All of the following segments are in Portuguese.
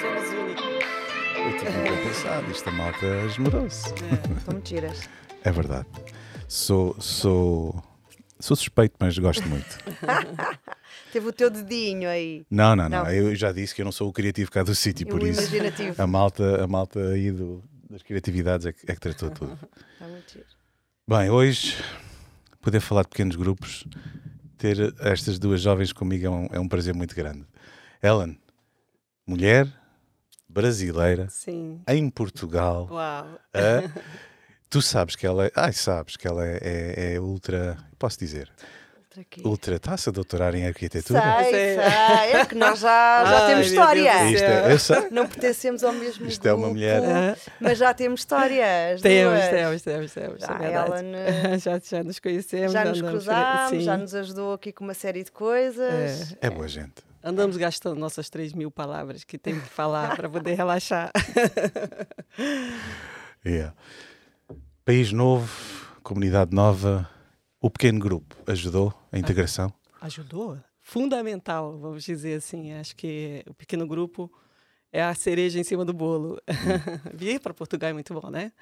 Somos únicos. Eu tive bem pensado, isto a malta esmerou-se. Estão mentiras. É verdade. Sou, sou, sou suspeito, mas gosto muito. Teve o teu dedinho aí. Não, não, não. Não. Eu já disse que eu não sou o criativo cá do sítio, por isso imaginativo. a malta, a malta aí do- das criatividades é que, é que tratou tudo. Está muito giro. Bem, hoje poder falar de pequenos grupos, ter estas duas jovens comigo é um, é um prazer muito grande. Ellen, mulher brasileira Sim. em Portugal. Uau. Ah, tu sabes que ela é. Ai, sabes que ela é, é- é ultra. Posso dizer? Aqui. Ultra. Está-se a doutorar em arquitetura? Sei, Sei. sei. É que nós já, já Ai, temos história. Isto é, eu sei. Não pertencemos ao mesmo Isto é uma grupo, mulher. Ah, Mas já temos história. as temos, temos, temos, temos. Já, é ela ne- já, já nos conhecemos. já nos cruzámos, sim. já nos ajudou aqui com uma série de coisas. É. É boa gente. Andamos gastando nossas 3 mil palavras que tem que falar para poder relaxar. Yeah. País novo, comunidade nova. O pequeno grupo ajudou a integração? Ajudou? Fundamental, vamos dizer assim. Acho que o pequeno grupo é a cereja em cima do bolo. Vir para Portugal é muito bom, né?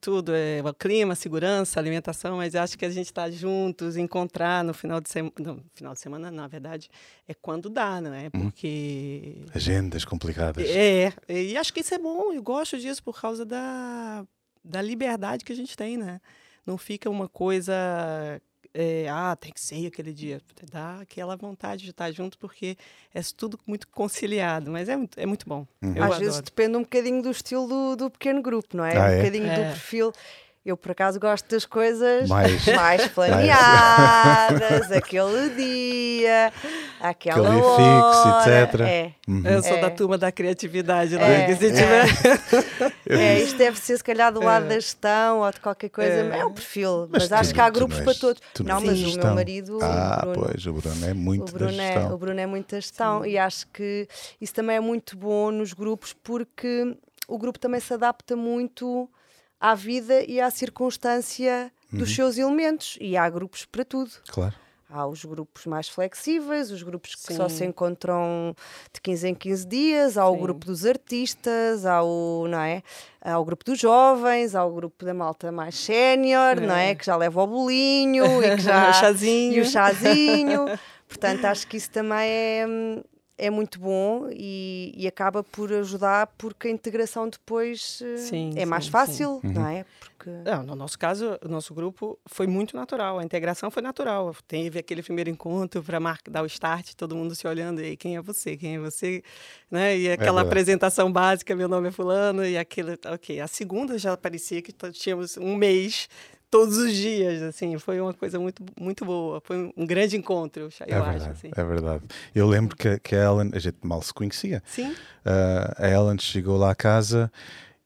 Tudo é o clima, segurança, alimentação, mas acho que a gente está juntos, encontrar no final de semana. No final de semana, na verdade, é quando dá, não é? Porque Agendas complicadas. É, e acho que isso é bom, eu gosto disso por causa da, da liberdade que a gente tem, né? Não fica uma coisa, é, ah, tem que ser aquele dia. Dá aquela vontade de estar junto, porque é tudo muito conciliado, mas é muito, é muito bom. Uhum. Eu Às adoro. vezes depende um bocadinho do estilo do, do pequeno grupo, não é? Ah, um é? bocadinho do É. perfil. Eu, por acaso, gosto das coisas Mais- mais planeadas, aquele dia, aquela Aquele hora. fixo, etc. É, Uhum. Eu sou É. da turma da criatividade, É. né? Que se tiver... é, isto deve ser, se calhar, do lado É. da gestão ou de qualquer coisa. É, É. um perfil, Mas mas, tu- acho que há grupos não para todos. tu Não, és mas da o meu marido, Ah, o Bruno, pois, o Bruno é muito o da Bruno, é, gestão. o Bruno é muito da gestão e acho que isso também é muito bom nos grupos porque o grupo também se adapta muito à vida e à circunstância dos Uhum. seus elementos e há grupos para tudo. Claro. Há os grupos mais flexíveis, os grupos que só Sim. se encontram de 15 em 15 dias, há o Sim. grupo dos artistas, há o, não é? Há o grupo dos jovens, há o grupo da malta mais sénior, não é? É. Que já leva o bolinho e que já o chazinho. e o chazinho. Portanto, acho que isso também é, é muito bom e, e acaba por ajudar porque a integração depois eh, Sim, é mais sim, fácil, Uhum. não é? Porque Não, no nosso caso, o nosso grupo foi muito natural, a integração foi natural. Teve aquele primeiro encontro para dar o start, todo mundo se olhando, e quem é você? Quem é você? Né? E aquela verdade. apresentação básica, meu nome é fulano, e aquilo, ok. A segunda já parecia que tínhamos um mês todos os dias, assim, foi uma coisa muito, muito boa, foi um- grande encontro, eu É acho, verdade, assim. é verdade. Eu lembro que, que a Ellen, a gente mal se conhecia. Sim, Ah, a Ellen chegou lá à casa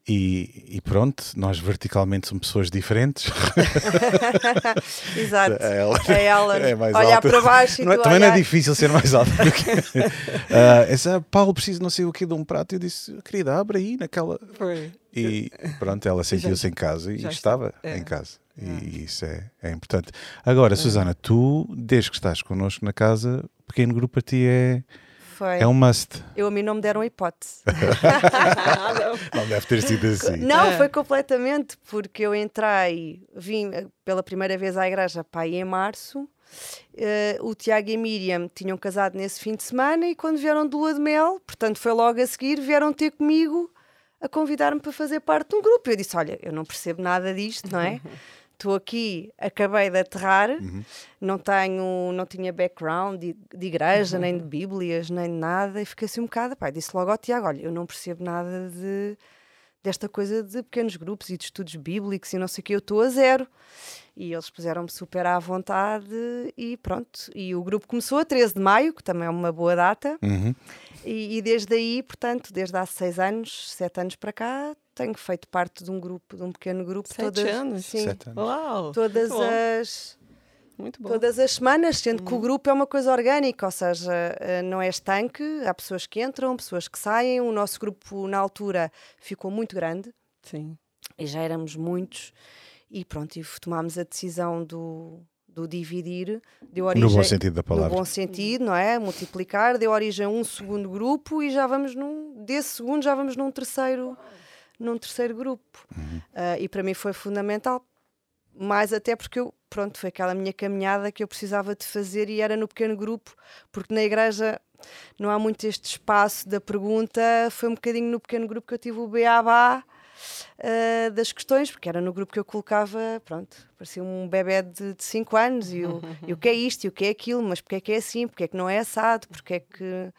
e, e pronto, nós verticalmente somos pessoas diferentes. Exato. A Ellen A Ellen é mais olhar alta. para baixo e Não é- também não é difícil ser mais alto do que. Ah, essa, Paulo, preciso não sei o que de um prato. Eu disse, querida, abre aí naquela. foi. E pronto, ela sentiu-se em casa e já estava é. em casa. E isso é, é importante. Agora, Susana, tu, desde que estás connosco na casa, pequeno grupo para ti é, Foi. é um must. Eu a mim não me deram hipótese. Ah, não. Não deve ter sido assim. Não, É. foi completamente, porque eu entrei, vim eh, pela primeira vez à igreja pai em março. eh, o Tiago e a Miriam tinham casado nesse fim de semana e quando vieram de lua de mel, portanto foi logo a seguir, vieram ter comigo a convidar-me para fazer parte de um grupo. Eu disse: Olha, eu não percebo nada disto, não é? Estou aqui, acabei de aterrar, não tenho, não tinha background de, de igreja, nem de bíblias, nem de nada, e fiquei assim um bocado, pá, disse logo ao Tiago, olha, eu não percebo nada de, desta coisa de pequenos grupos e de estudos bíblicos e não sei o que, eu estou a zero. E eles puseram-me super à vontade e pronto. E o grupo começou a 13 de maio, que também é uma boa data, Uhum. e, e desde aí, portanto, desde há seis anos, sete anos para cá, tenho feito parte de um grupo, de um pequeno grupo. Sete todas, anos? Sim, Sete anos. Uau! todas muito bom, as Muito bom. todas as semanas, sendo Uhum. que o grupo é uma coisa orgânica, ou seja, eh, não é estanque, há pessoas que entram, pessoas que saem. O nosso grupo, na altura, ficou muito grande Sim. e já éramos muitos, e pronto, e tomámos a decisão do, do dividir, deu origem. No bom sentido da palavra. No bom sentido, não é? Multiplicar, deu origem a um segundo grupo e já vamos num. Desse segundo já vamos num terceiro, num terceiro grupo. Uhum. Uh, e para mim foi fundamental. Mais até porque eu, pronto, foi aquela minha caminhada que eu precisava de fazer e era no pequeno grupo, porque na igreja não há muito este espaço da pergunta. Foi um bocadinho no pequeno grupo que eu tive o beabá uh, das questões, porque era no grupo que eu colocava, pronto, parecia um bebê de 5 anos e o, e o que é isto e o que é aquilo, mas porque é que é assim, porque é que não é assado, porque é que.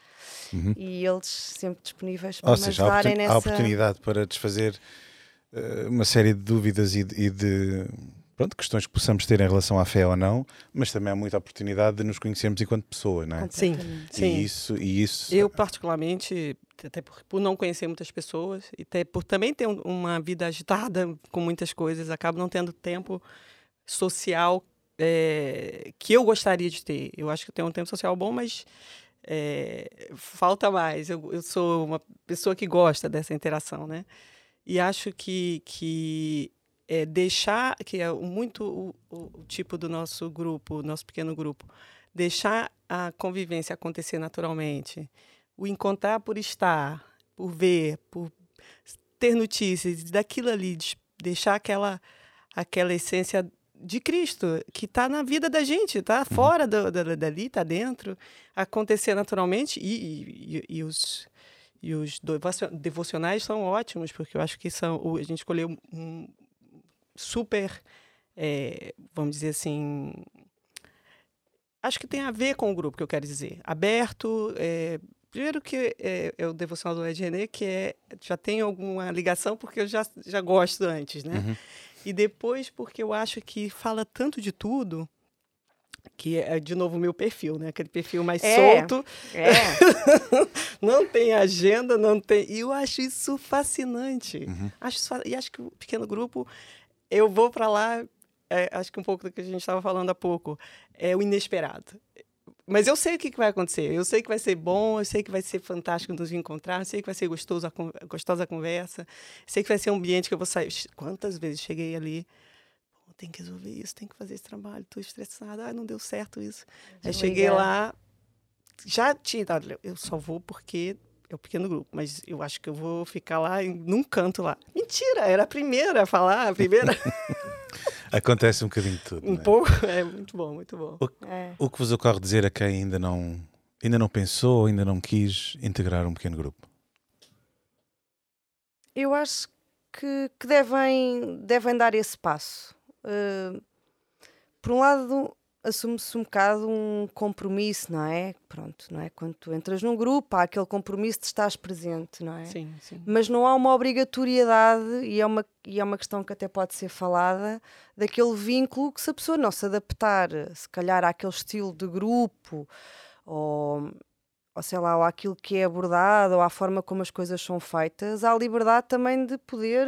Uhum. E eles sempre disponíveis para Ou seja, me ajudarem nessa. Há oportunidade para desfazer uh, uma série de dúvidas e de, e de pronto, questões que possamos ter em relação à fé ou não, mas também há muita oportunidade de nos conhecermos enquanto pessoa, não é? Sim, sim. E isso, e isso... Eu, particularmente, até por, por não conhecer muitas pessoas, e até por também ter uma vida agitada com muitas coisas, acabo não tendo tempo social é, que eu gostaria de ter. Eu acho que eu tenho um tempo social bom, mas é, falta mais. Eu, eu sou uma pessoa que gosta dessa interação, né? E acho que, que é, deixar, que é muito o, o, tipo do nosso grupo, nosso pequeno grupo, deixar a convivência acontecer naturalmente, o encontrar por estar, por ver, por ter notícias daquilo ali, deixar aquela, aquela essência de Cristo que está na vida da gente, está uhum. fora do, do, dali, está dentro, acontecer naturalmente e, e, e os e os devocionais são ótimos porque eu acho que são a gente escolheu um, super, é, vamos dizer assim, acho que tem a ver com o grupo que eu quero dizer. Aberto, é, primeiro que é, é, o devocional do Ednê, que é, já tem alguma ligação porque eu já, já gosto antes, né? Uhum. E depois porque eu acho que fala tanto de tudo que é de novo o meu perfil, né? Aquele perfil mais é, solto. É. não tem agenda, não tem. E eu acho isso fascinante. Uhum. Acho isso... E acho que o pequeno grupo eu vou para lá, é, acho que um pouco do que a gente estava falando há pouco, é o inesperado. Mas eu sei o que, que vai acontecer. Eu sei que vai ser bom, eu sei que vai ser fantástico nos encontrar, eu sei que vai ser gostoso a, gostosa a conversa, sei que vai ser um ambiente que eu vou sair. Quantas vezes cheguei ali, tem que resolver isso, tem que fazer esse trabalho, estou estressada, ah, não deu certo isso. Aí cheguei lá, já tinha, eu só vou porque é o pequeno grupo, mas eu acho que eu vou ficar lá em, num canto lá. Mentira, era a primeira a falar, a primeira. Acontece um bocadinho de tudo. Um é? pouco, é muito bom, muito bom. O, é. o, que vos ocorre dizer a quem ainda não, ainda não pensou, ainda não quis integrar um pequeno grupo? Eu acho que, que devem, devem dar esse passo. Uh, por um lado, assume-se um bocado um compromisso, não é? Pronto, não é? Quando tu entras num grupo, há aquele compromisso de estares presente, não é? Sim, sim. Mas não há uma obrigatoriedade, e é uma, e é uma questão que até pode ser falada, daquele vínculo que se a pessoa não se adaptar, se calhar, àquele estilo de grupo, ou, ou sei lá, ou àquilo que é abordado, ou à forma como as coisas são feitas, há liberdade também de poder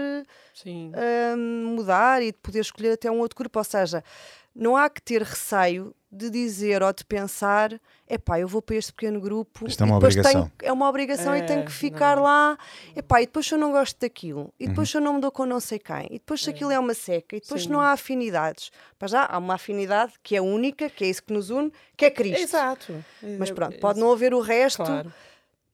uh, mudar e de poder escolher até um outro grupo. Ou seja, não há que ter receio de dizer ou de pensar epá, eu vou para este pequeno grupo Isto é uma obrigação. Tenho, é uma obrigação é, e tenho que ficar não. lá epá, e depois eu não gosto daquilo e depois uhum. eu não me dou com não sei quem e depois se é. aquilo é uma seca e depois Sim. não há afinidades para já há uma afinidade que é única, que é isso que nos une que é Cristo Exato. mas pronto, pode não haver o resto claro.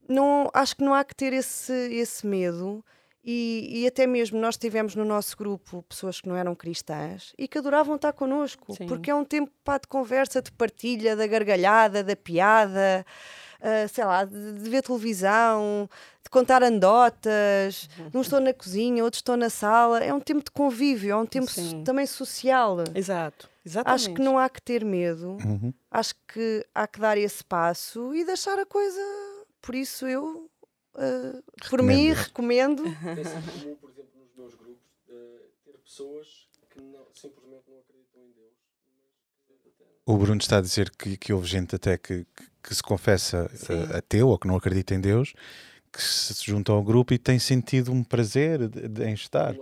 não, acho que não há que ter esse, esse medo e, e, até mesmo nós tivemos no nosso grupo pessoas que não eram cristãs e que adoravam estar connosco, Sim. porque é um tempo pá, de conversa, de partilha, da gargalhada, da piada, uh, sei lá, de, de, ver televisão, de contar anedotas. Uhum. Uns estão na cozinha, outros estão na sala. É um tempo de convívio, é um tempo so, também social. Exato. Exatamente. Acho que não há que ter medo, uhum. acho que há que dar esse passo e deixar a coisa. Por isso eu Uh, por mim, recomendo. É comum, por exemplo, nos meus grupos, uh, ter pessoas que não, simplesmente não acreditam em Deus. O Bruno está a dizer que, que houve gente até que, que, que se confessa uh, ateu ou que não acredita em Deus, que se junta ao grupo e tem sentido um prazer de, de, em estar.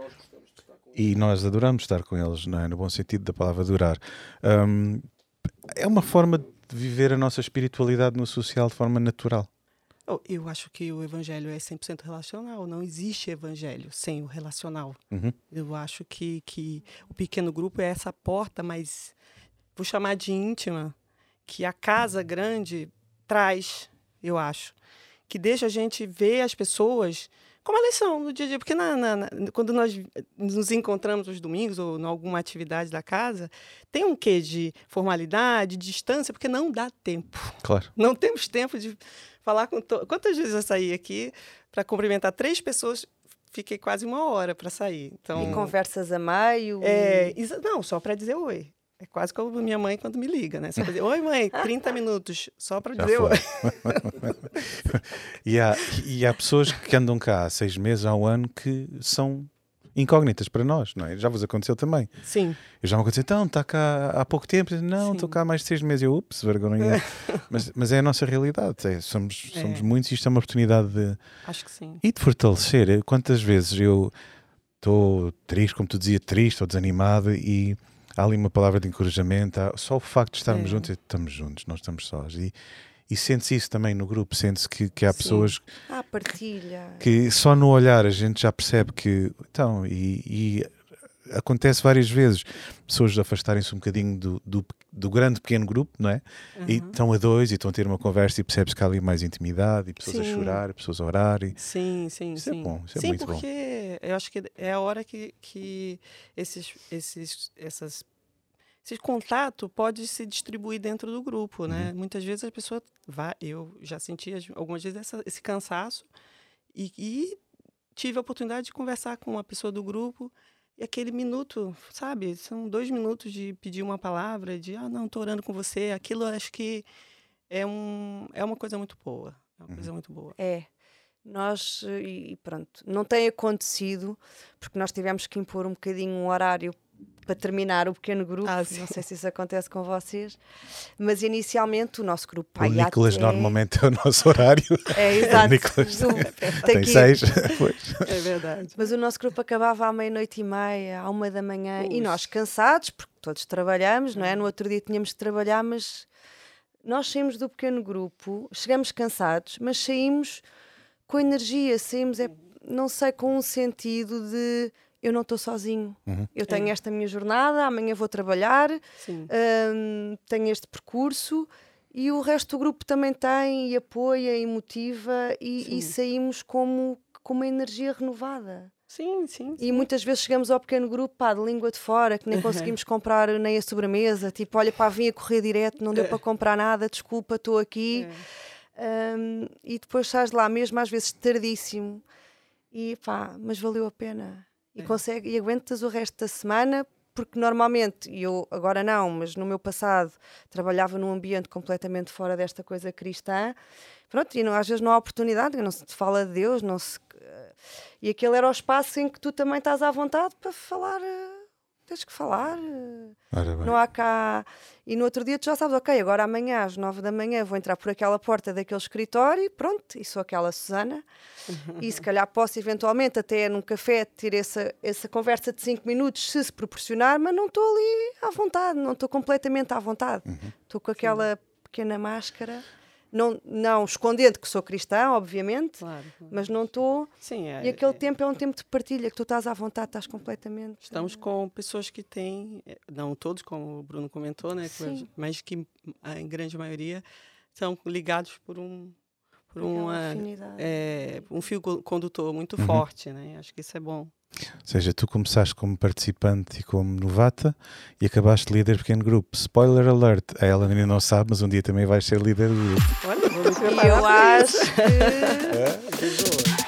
E nós adoramos estar com eles, não é? no bom sentido da palavra adorar. Um, é uma forma de viver a nossa espiritualidade no social de forma natural. Eu acho que o evangelho é 100% relacional. Não existe evangelho sem o relacional. Uhum. Eu acho que, que o pequeno grupo é essa porta, mas vou chamar de íntima, que a casa grande traz, eu acho, que deixa a gente ver as pessoas como elas são no dia a dia. Porque na, na, na, quando nós nos encontramos os domingos ou em alguma atividade da casa, tem um quê de formalidade, de distância, porque não dá tempo. Claro. Não temos tempo de falar com. To... Quantas vezes eu saí aqui para cumprimentar três pessoas? Fiquei quase uma hora para sair. Então, e conversas a meio? É, e... Não, só para dizer oi. É quase como minha mãe quando me liga, né? Só pra dizer, oi mãe, 30 minutos, só para dizer oi. e, há, e há pessoas que andam cá há seis meses, há um ano, que são incógnitas para nós, não é? Já vos aconteceu também. Sim. Eu já me aconteceu, então, está cá há pouco tempo, não, estou cá há mais de seis meses, eu, ups, vergonha. mas, mas é a nossa realidade, é, somos, somos é. muitos e isto é uma oportunidade de... Acho que sim. E de fortalecer. Quantas vezes eu estou triste, como tu dizia, triste ou desanimado e há ali uma palavra de encorajamento, há, só o facto de estarmos é. juntos, estamos juntos, não estamos sós. E, e sente-se isso também no grupo, sente-se que, que há Sim. pessoas ah, partilha. que só no olhar a gente já percebe que então, e, e acontece várias vezes pessoas afastarem-se um bocadinho do, do, do, grande pequeno grupo, não é? Uhum. E estão a dois e estão a ter uma conversa e percebes que há ali mais intimidade e pessoas sim. a chorar, pessoas a orar. E... Sim, sim, isso é sim. é bom, isso é sim, muito porque eu acho que é a hora que, que esses, esses, essas esse contato pode se distribuir dentro do grupo, né? Uhum. Muitas vezes a pessoa vai, eu já senti algumas vezes essa, esse cansaço e, e, tive a oportunidade de conversar com uma pessoa do grupo e aquele minuto, sabe? São dois minutos de pedir uma palavra, de ah não, estou orando com você. Aquilo acho que é um é uma coisa muito boa, é uma uhum. coisa muito boa. É. Nós, e pronto, não tem acontecido, porque nós tivemos que impor um bocadinho um horário para terminar o pequeno grupo, ah, não sei se isso acontece com vocês, mas inicialmente o nosso grupo pai O Nicolas até... normalmente é o nosso horário. É, exato. Nicolas tem, tem seis. é verdade. Mas o nosso grupo acabava à meia-noite e meia, à uma da manhã, e nós cansados, porque todos trabalhamos, não é? No outro dia tínhamos que trabalhar, mas nós saímos do pequeno grupo, chegamos cansados, mas saímos com energia, saímos, é, não sei, com um sentido de eu não estou sozinho. Uhum. Eu tenho é. esta minha jornada, amanhã vou trabalhar, um, tenho este percurso e o resto do grupo também tem e apoia e motiva e, e saímos como com uma energia renovada. Sim, sim, sim, E muitas vezes chegamos ao pequeno grupo, pá, de língua de fora, que nem conseguimos comprar nem a sobremesa. Tipo, olha, pá, vim a correr direto, não deu para comprar nada, desculpa, estou aqui. É. Um, e depois estás lá, mesmo às vezes tardíssimo, e pá, mas valeu a pena e, é. consegue, e aguentas o resto da semana porque normalmente, e eu agora não, mas no meu passado trabalhava num ambiente completamente fora desta coisa cristã, pronto, e não, às vezes não há oportunidade, não se fala de Deus, não se. E aquele era o espaço em que tu também estás à vontade para falar eh, tens que falar. Não há cá. E no outro dia tu já sabes, ok, agora amanhã às nove da manhã vou entrar por aquela porta daquele escritório e pronto, e sou aquela Susana. e se calhar posso eventualmente até num café ter essa, essa conversa de cinco minutos se se proporcionar, mas não estou ali à vontade, não estou completamente à vontade. Uhum. Estou com aquela pequena máscara não, não escondendo que sou cristã, obviamente, claro, mas não estou. É, e aquele é, tempo é um tempo de partilha, que tu estás à vontade, estás completamente. Estamos com pessoas que têm, eh, não todos, como o Bruno comentou, né, mas que em grande maioria são ligados por um por uma, é, um fio condutor muito uhum. forte, né? Acho que isso é bom. Ou seja, tu começaste como participante e como novata e acabaste líder de pequeno grupo. Spoiler alert, a Ellen ainda não sabe, mas um dia também vais ser líder do grupo. Olha, vou eu acho que... é, que